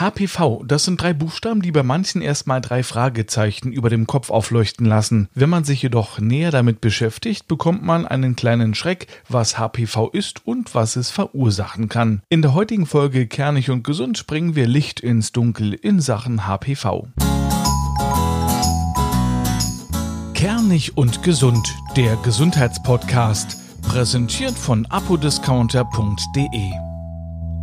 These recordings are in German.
HPV, das sind drei Buchstaben, die bei manchen erstmal drei Fragezeichen über dem Kopf aufleuchten lassen. Wenn man sich jedoch näher damit beschäftigt, bekommt man einen kleinen Schreck, was HPV ist und was es verursachen kann. In der heutigen Folge Kernig und Gesund bringen wir Licht ins Dunkel in Sachen HPV. Kernig und Gesund, der Gesundheitspodcast, präsentiert von apodiscounter.de.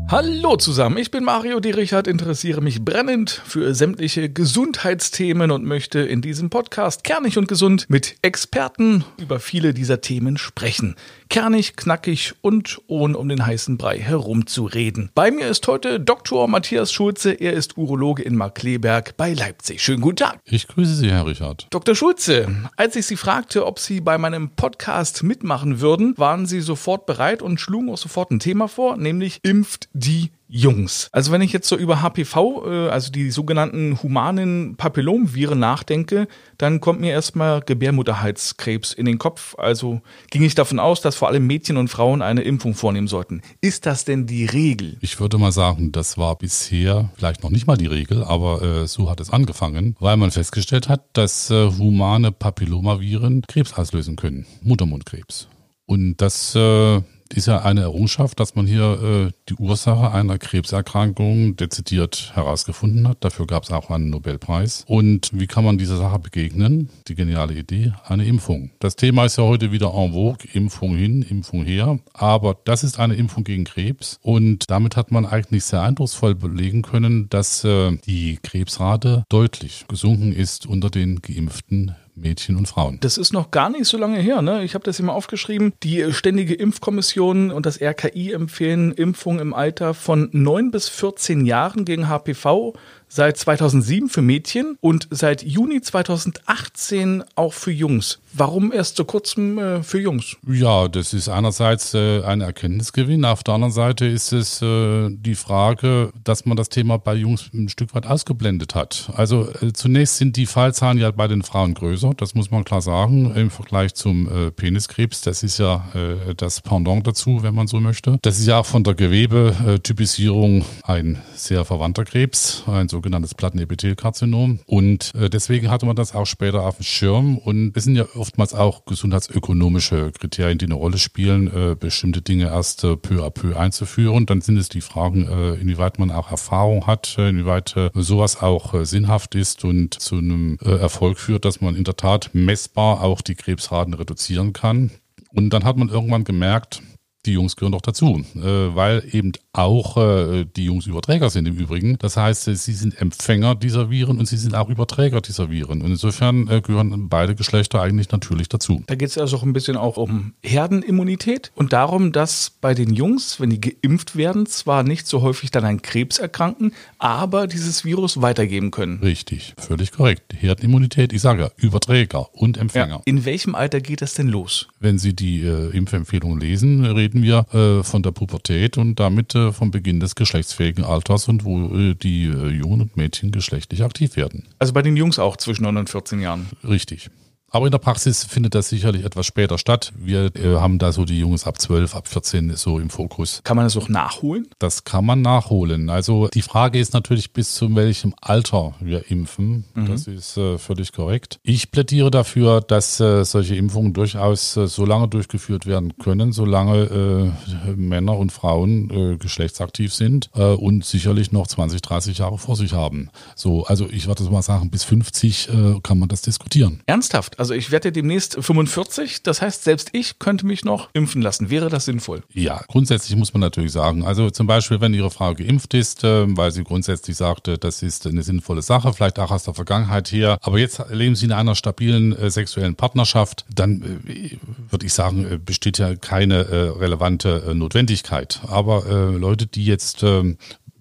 Hallo zusammen, ich bin Mario D. Richard, interessiere mich brennend für sämtliche Gesundheitsthemen und möchte in diesem Podcast kernig und gesund mit Experten über viele dieser Themen sprechen. Kernig, knackig und ohne um den heißen Brei herumzureden. Bei mir ist heute Dr. Matthias Schulze, er ist Urologe in Markleberg bei Leipzig. Schönen guten Tag. Ich grüße Sie, Herr Richard. Dr. Schulze, als ich Sie fragte, ob Sie bei meinem Podcast mitmachen würden, waren Sie sofort bereit und schlugen auch sofort ein Thema vor, nämlich impft die Jungs. Also wenn ich jetzt so über HPV, äh, also die sogenannten humanen Papillomviren nachdenke, dann kommt mir erstmal Gebärmutterhalskrebs in den Kopf. Also ging ich davon aus, dass vor allem Mädchen und Frauen eine Impfung vornehmen sollten. Ist das denn die Regel? Ich würde mal sagen, das war bisher vielleicht noch nicht mal die Regel, aber äh, so hat es angefangen, weil man festgestellt hat, dass äh, humane Papillomaviren Krebs auslösen können, Muttermundkrebs. Und das äh, ist ja eine Errungenschaft, dass man hier äh, die Ursache einer Krebserkrankung dezidiert herausgefunden hat. Dafür gab es auch einen Nobelpreis. Und wie kann man dieser Sache begegnen? Die geniale Idee, eine Impfung. Das Thema ist ja heute wieder en vogue, Impfung hin, Impfung her. Aber das ist eine Impfung gegen Krebs. Und damit hat man eigentlich sehr eindrucksvoll belegen können, dass äh, die Krebsrate deutlich gesunken ist unter den geimpften Mädchen und Frauen. Das ist noch gar nicht so lange her. Ne? Ich habe das hier mal aufgeschrieben. Die Ständige Impfkommission und das RKI empfehlen Impfungen im Alter von 9 bis 14 Jahren gegen HPV seit 2007 für Mädchen und seit Juni 2018 auch für Jungs. Warum erst so kurzem äh, für Jungs? Ja, das ist einerseits äh, ein Erkenntnisgewinn. Auf der anderen Seite ist es äh, die Frage, dass man das Thema bei Jungs ein Stück weit ausgeblendet hat. Also äh, zunächst sind die Fallzahlen ja bei den Frauen größer, das muss man klar sagen, im Vergleich zum äh, Peniskrebs. Das ist ja äh, das Pendant dazu, wenn man so möchte. Das ist ja auch von der Gewebetypisierung ein sehr verwandter Krebs, ein sogenanntes Plattenepithelkarzinom. Und deswegen hatte man das auch später auf dem Schirm. Und es sind ja oftmals auch gesundheitsökonomische Kriterien, die eine Rolle spielen, äh, bestimmte Dinge erst äh, peu à peu einzuführen. Dann sind es die Fragen, äh, inwieweit man auch Erfahrung hat, äh, inwieweit äh, sowas auch äh, sinnhaft ist und zu einem Erfolg führt, dass man in der Tat messbar auch die Krebsraten reduzieren kann. Und dann hat man irgendwann gemerkt, die Jungs gehören doch dazu, äh, weil eben auch äh, die Jungs Überträger sind im Übrigen. Das heißt, äh, sie sind Empfänger dieser Viren und sie sind auch Überträger dieser Viren. Und insofern gehören beide Geschlechter eigentlich natürlich dazu. Da geht es also auch ein bisschen auch um Herdenimmunität und darum, dass bei den Jungs, wenn die geimpft werden, zwar nicht so häufig dann an Krebs erkranken, aber dieses Virus weitergeben können. Richtig, völlig korrekt. Herdenimmunität, ich sage ja, Überträger und Empfänger. Ja. In welchem Alter geht das denn los? Wenn Sie die äh, Impfempfehlungen lesen, reden reden wir äh, von der Pubertät und damit äh, vom Beginn des geschlechtsfähigen Alters und wo äh, die äh, Jungen und Mädchen geschlechtlich aktiv werden. Also bei den Jungs auch zwischen 9 und 14 Jahren. Richtig. Aber in der Praxis findet das sicherlich etwas später statt. Wir äh, haben da so die Jungs ab 12, ab 14 so im Fokus. Kann man das auch nachholen? Das kann man nachholen. Also die Frage ist natürlich, bis zu welchem Alter wir impfen. Mhm. Das ist äh, völlig korrekt. Ich plädiere dafür, dass äh, solche Impfungen durchaus äh, so lange durchgeführt werden können, solange äh, Männer und Frauen äh, geschlechtsaktiv sind und sicherlich noch 20, 30 Jahre vor sich haben. So, also ich würde mal sagen, bis 50 kann man das diskutieren. Ernsthaft? Also ich werde demnächst 45. Das heißt, selbst ich könnte mich noch impfen lassen. Wäre das sinnvoll? Ja, grundsätzlich muss man natürlich sagen. Also zum Beispiel, wenn Ihre Frau geimpft ist, ähm, weil sie grundsätzlich sagte, das ist eine sinnvolle Sache, vielleicht auch aus der Vergangenheit her. Aber jetzt leben Sie in einer stabilen äh, sexuellen Partnerschaft, dann äh, würde ich sagen, äh, besteht ja keine relevante Notwendigkeit. Aber Leute, die jetzt ähm,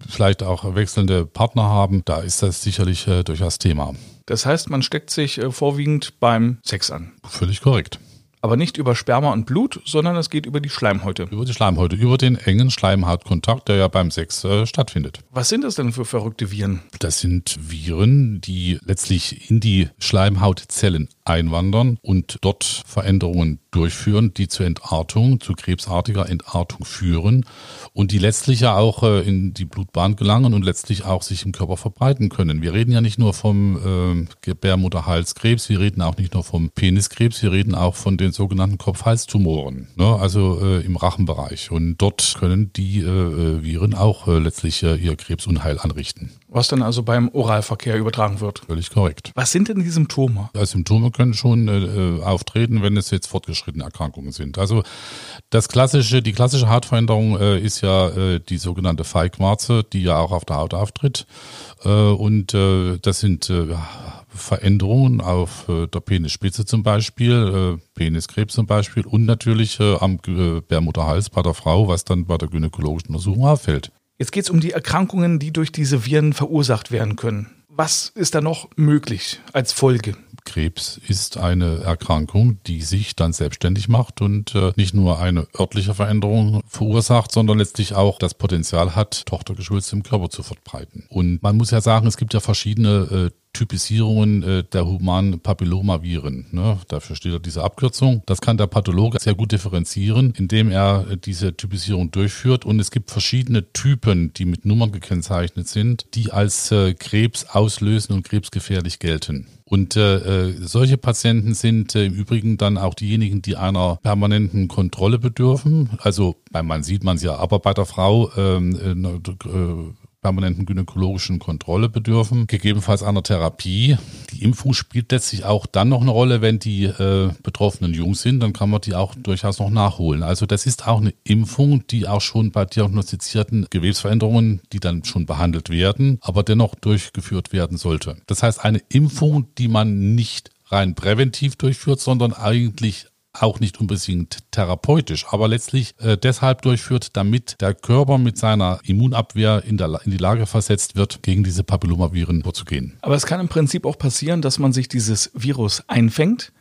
vielleicht auch wechselnde Partner haben, da ist das sicherlich durchaus Thema. Das heißt, man steckt sich äh, vorwiegend beim Sex an. Völlig korrekt. Aber nicht über Sperma und Blut, sondern es geht über die Schleimhäute. Über die Schleimhäute, über den engen Schleimhautkontakt, der ja beim Sex äh, stattfindet. Was sind das denn für verrückte Viren? Das sind Viren, die letztlich in die Schleimhautzellen einwandern und dort Veränderungen durchführen, die zur Entartung, zu krebsartiger Entartung führen und die letztlich ja auch äh, in die Blutbahn gelangen und letztlich auch sich im Körper verbreiten können. Wir reden ja nicht nur vom äh, Gebärmutterhalskrebs, wir reden auch nicht nur vom Peniskrebs, wir reden auch von den sogenannten Kopf-Hals-Tumoren, ne? also äh, im Rachenbereich. Und dort können die äh, äh Viren auch äh, letztlich ihr Krebsunheil anrichten. Was dann also beim Oralverkehr übertragen wird. Völlig korrekt. Was sind denn die Symptome? Ja, Symptome können schon äh, auftreten, wenn es jetzt fortgeschrittene Erkrankungen sind. Also das klassische, die klassische Hautveränderung äh, ist ja äh, die sogenannte Feigwarze, die ja auch auf der Haut auftritt. Äh, und äh, das sind äh, Veränderungen auf äh, der Penisspitze zum Beispiel, äh, Peniskrebs zum Beispiel und natürlich äh, am äh, Bärmutterhals bei der Frau, was dann bei der gynäkologischen Untersuchung auffällt. Jetzt geht es um die Erkrankungen, die durch diese Viren verursacht werden können. Was ist da noch möglich als Folge? Krebs ist eine Erkrankung, die sich dann selbstständig macht und äh, nicht nur eine örtliche Veränderung verursacht, sondern letztlich auch das Potenzial hat, Tochtergeschwülste im Körper zu verbreiten. Und man muss ja sagen, es gibt ja verschiedene äh, Typisierungen äh, der humanen Papillomaviren. Ne? Dafür steht diese Abkürzung. Das kann der Pathologe sehr gut differenzieren, indem er äh, diese Typisierung durchführt. Und es gibt verschiedene Typen, die mit Nummern gekennzeichnet sind, die als äh, Krebs auslösen und krebsgefährlich gelten. Und äh, solche Patienten sind äh, im Übrigen dann auch diejenigen, die einer permanenten Kontrolle bedürfen. Also Mann sieht man es ja, aber bei der Frau ähm, äh, permanenten gynäkologischen Kontrolle bedürfen, gegebenenfalls einer Therapie. Die Impfung spielt letztlich auch dann noch eine Rolle, wenn die äh, Betroffenen jung sind, dann kann man die auch durchaus noch nachholen. Also das ist auch eine Impfung, die auch schon bei diagnostizierten Gewebsveränderungen, die dann schon behandelt werden, aber dennoch durchgeführt werden sollte. Das heißt, eine Impfung, die man nicht rein präventiv durchführt, sondern eigentlich auch nicht unbedingt therapeutisch, aber letztlich äh, deshalb durchführt, damit der Körper mit seiner Immunabwehr in, der, in die Lage versetzt wird, gegen diese Papillomaviren vorzugehen. Aber es kann im Prinzip auch passieren, dass man sich dieses Virus einfängt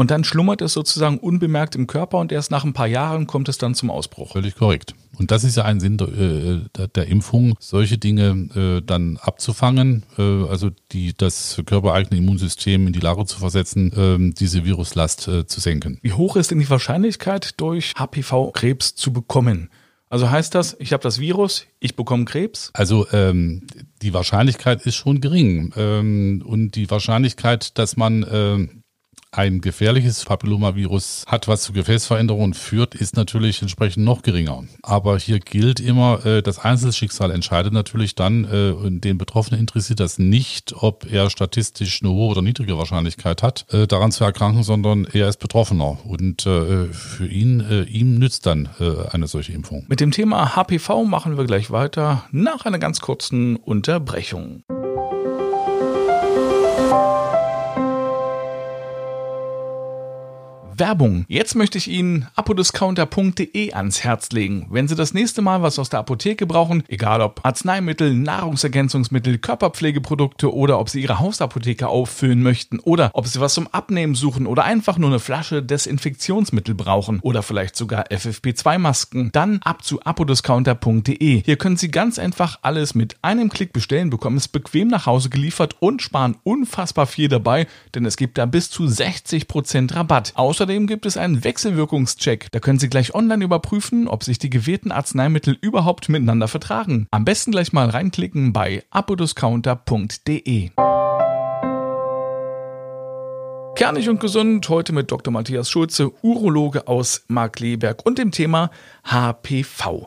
und dann schlummert es sozusagen unbemerkt im Körper und erst nach ein paar Jahren kommt es dann zum Ausbruch. Völlig korrekt. Und das ist ja ein Sinn der, äh, der, Impfung, solche Dinge äh, dann abzufangen, äh, also die, das körpereigene Immunsystem in die Lage zu versetzen, äh, diese Viruslast zu senken. Wie hoch ist denn die Wahrscheinlichkeit, durch HPV-Krebs zu bekommen? Also heißt das, ich habe das Virus, ich bekomme Krebs? Also ähm, die Wahrscheinlichkeit ist schon gering. Ähm, und die Wahrscheinlichkeit, dass man äh, ein gefährliches Papillomavirus hat, was zu Gefäßveränderungen führt, ist natürlich entsprechend noch geringer. Aber hier gilt immer, äh, das Einzelschicksal entscheidet natürlich dann, äh, den Betroffenen interessiert das nicht, ob er statistisch eine hohe oder niedrige Wahrscheinlichkeit hat, äh, daran zu erkranken, sondern er ist Betroffener. Und für ihn, ihm nützt dann eine solche Impfung. Mit dem Thema HPV machen wir gleich weiter nach einer ganz kurzen Unterbrechung. Werbung. Jetzt möchte ich Ihnen apodiscounter.de ans Herz legen. Wenn Sie das nächste Mal was aus der Apotheke brauchen, egal ob Arzneimittel, Nahrungsergänzungsmittel, Körperpflegeprodukte oder ob Sie Ihre Hausapotheke auffüllen möchten oder ob Sie was zum Abnehmen suchen oder einfach nur eine Flasche Desinfektionsmittel brauchen oder vielleicht sogar FFP2-Masken, dann ab zu apodiscounter.de. Hier können Sie ganz einfach alles mit einem Klick bestellen, bekommen es bequem nach Hause geliefert und sparen unfassbar viel dabei, denn es gibt da bis zu 60% Rabatt. Außerdem Außerdem gibt es einen Wechselwirkungscheck. Da können Sie gleich online überprüfen, ob sich die gewählten Arzneimittel überhaupt miteinander vertragen. Am besten gleich mal reinklicken bei apodiscounter.de. Kernig und gesund, heute mit Dr. Matthias Schulze, Urologe aus Markleberg und dem Thema HPV.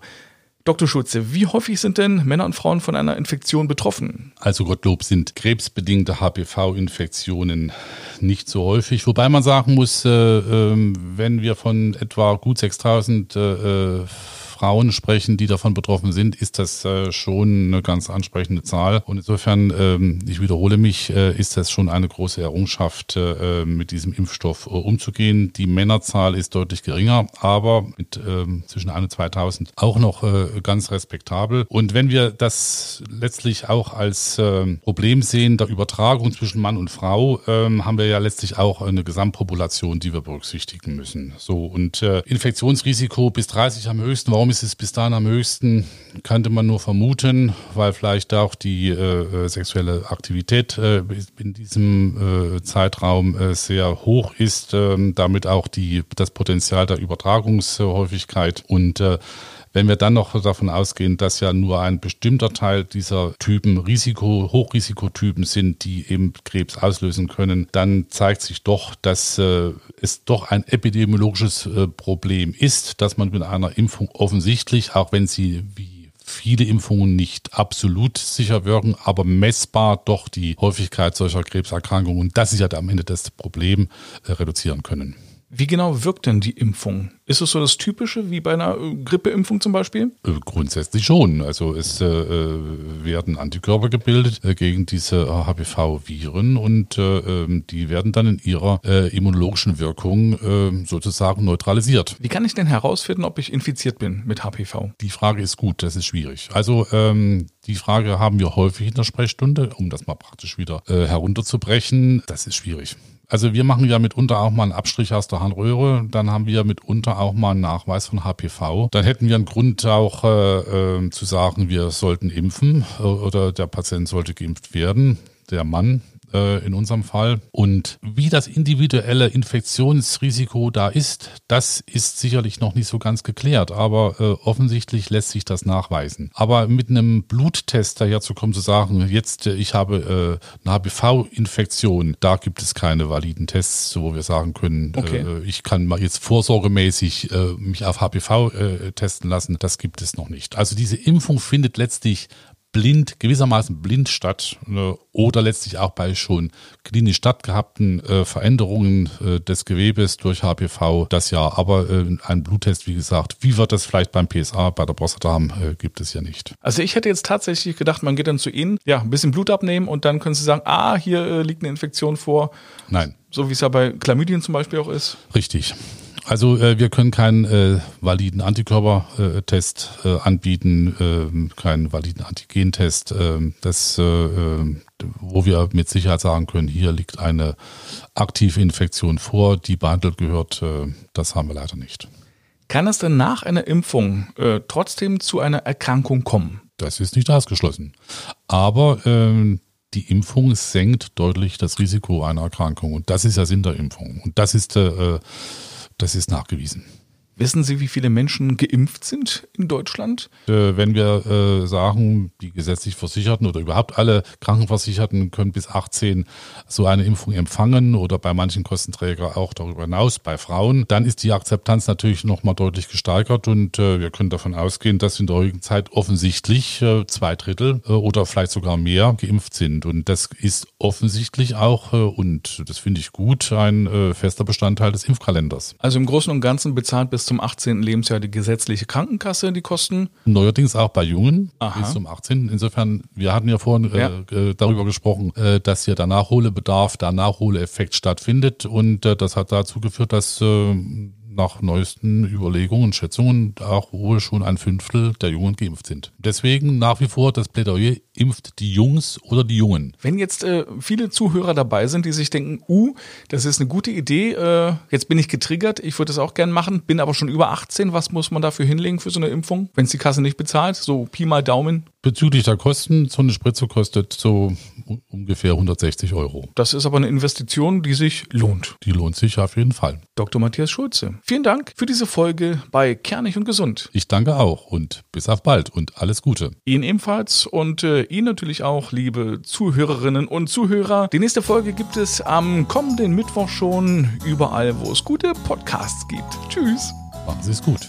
Dr. Schulze, wie häufig sind denn Männer und Frauen von einer Infektion betroffen? Also Gottlob sind krebsbedingte HPV-Infektionen nicht so häufig. Wobei man sagen muss, äh, äh, wenn wir von etwa gut 6000 äh, Frauen sprechen, die davon betroffen sind, ist das äh, schon eine ganz ansprechende Zahl. Und insofern, ähm, ich wiederhole mich, äh, ist das schon eine große Errungenschaft, äh, mit diesem Impfstoff umzugehen. Die Männerzahl ist deutlich geringer, aber mit ähm, zwischen 1 und 2000 auch noch ganz respektabel. Und wenn wir das letztlich auch als ähm, Problem sehen der Übertragung zwischen Mann und Frau, haben wir ja letztlich auch eine Gesamtpopulation, die wir berücksichtigen müssen. So und Infektionsrisiko bis 30 am höchsten. Warum ist es bis dahin am höchsten, könnte man nur vermuten, weil vielleicht auch die äh, sexuelle Aktivität äh, in diesem äh, Zeitraum äh, sehr hoch ist, ähm, damit auch die, das Potenzial der Übertragungshäufigkeit. Und äh, wenn wir dann noch davon ausgehen, dass ja nur ein bestimmter Teil dieser Typen Risiko, Hochrisikotypen sind, die eben Krebs auslösen können, dann zeigt sich doch, dass äh, es doch ein epidemiologisches äh, Problem ist, dass man mit einer Impfung offensichtlich, auch wenn sie wie viele Impfungen nicht absolut sicher wirken, aber messbar doch die Häufigkeit solcher Krebserkrankungen, und das ist ja am Ende das Problem, äh, reduzieren können. Wie genau wirkt denn die Impfung? Ist es so das Typische wie bei einer äh, Grippeimpfung zum Beispiel? Äh, grundsätzlich schon. Also es äh, äh werden Antikörper gebildet äh, gegen diese HPV-Viren und äh, ähm, die werden dann in ihrer immunologischen Wirkung sozusagen neutralisiert. Wie kann ich denn herausfinden, ob ich infiziert bin mit HPV? Die Frage ist gut, das ist schwierig. Also ähm, die Frage haben wir häufig in der Sprechstunde, um das mal praktisch wieder herunterzubrechen. Das ist schwierig. Also wir machen ja mitunter auch mal einen Abstrich aus der Harnröhre, dann haben wir mitunter auch mal einen Nachweis von HPV. Dann hätten wir einen Grund auch äh, äh, zu sagen, wir sollten impfen äh, oder der Patient sollte geimpft werden, der Mann äh, in unserem Fall. Und wie das individuelle Infektionsrisiko da ist, das ist sicherlich noch nicht so ganz geklärt, aber äh, offensichtlich lässt sich das nachweisen. Aber mit einem Bluttest daherzukommen, zu sagen, jetzt äh, ich habe äh, eine HPV-Infektion, da gibt es keine validen Tests, wo wir sagen können, okay. ich kann mal jetzt vorsorgemäßig mich auf HPV testen lassen. Das gibt es noch nicht. Also diese Impfung findet letztlich blind, gewissermaßen blind statt äh, oder letztlich auch bei schon klinisch stattgehabten äh, Veränderungen äh, des Gewebes durch HPV das ja. Aber äh, ein Bluttest, wie gesagt, wie wird das vielleicht beim PSA, bei der Prostata haben, gibt es ja nicht. Also ich hätte jetzt tatsächlich gedacht, man geht dann zu Ihnen, ja, ein bisschen Blut abnehmen und dann können Sie sagen, ah, hier liegt eine Infektion vor. Nein. So wie es ja bei Chlamydien zum Beispiel auch ist. Richtig. Also äh, wir können keinen äh, validen Antikörpertest äh, anbieten, äh, keinen validen Antigentest, äh, das, äh, äh, wo wir mit Sicherheit sagen können, hier liegt eine aktive Infektion vor, die behandelt gehört. Äh, das haben wir leider nicht. Kann es denn nach einer Impfung äh, trotzdem zu einer Erkrankung kommen? Das ist nicht ausgeschlossen. Aber äh, die Impfung senkt deutlich das Risiko einer Erkrankung. Und das ist ja Sinn der Impfung. Und das ist äh, das ist nachgewiesen. Wissen Sie, wie viele Menschen geimpft sind in Deutschland? Äh, wenn wir äh, sagen, die gesetzlich Versicherten oder überhaupt alle Krankenversicherten können bis 18 so eine Impfung empfangen oder bei manchen Kostenträger auch darüber hinaus bei Frauen, dann ist die Akzeptanz natürlich nochmal deutlich gesteigert und äh, wir können davon ausgehen, dass in der heutigen Zeit offensichtlich zwei Drittel oder vielleicht sogar mehr geimpft sind. Und das ist offensichtlich auch, und das finde ich gut, ein fester Bestandteil des Impfkalenders. Also im Großen und Ganzen bezahlt bis bis zum 18. Lebensjahr die gesetzliche Krankenkasse die Kosten. Neuerdings auch bei Jungen Aha. bis zum 18. Insofern, wir hatten ja vorhin äh, ja. Äh, darüber gesprochen, äh, dass hier der Nachholbedarf, der Nachholeffekt stattfindet und äh, das hat dazu geführt, dass äh, nach neuesten Überlegungen und Schätzungen auch wohl schon ein Fünftel der Jungen geimpft sind. Deswegen nach wie vor das Plädoyer, impft die Jungs oder die Jungen. Wenn jetzt äh, viele Zuhörer dabei sind, die sich denken, uh, das ist eine gute Idee, äh, jetzt bin ich getriggert, ich würde das auch gern machen, bin aber schon über 18, was muss man dafür hinlegen für so eine Impfung, wenn es die Kasse nicht bezahlt? So Pi mal Daumen. Bezüglich der Kosten, so eine Spritze kostet so ungefähr 160 Euro. Das ist aber eine Investition, die sich lohnt. Die lohnt sich auf jeden Fall. Dr. Matthias Schulze, vielen Dank für diese Folge bei Kernig und Gesund. Ich danke auch und bis auf bald und alles Gute. Ihnen ebenfalls und äh, Ihnen natürlich auch, liebe Zuhörerinnen und Zuhörer. Die nächste Folge gibt es am kommenden Mittwoch schon überall, wo es gute Podcasts gibt. Tschüss. Machen Sie es gut.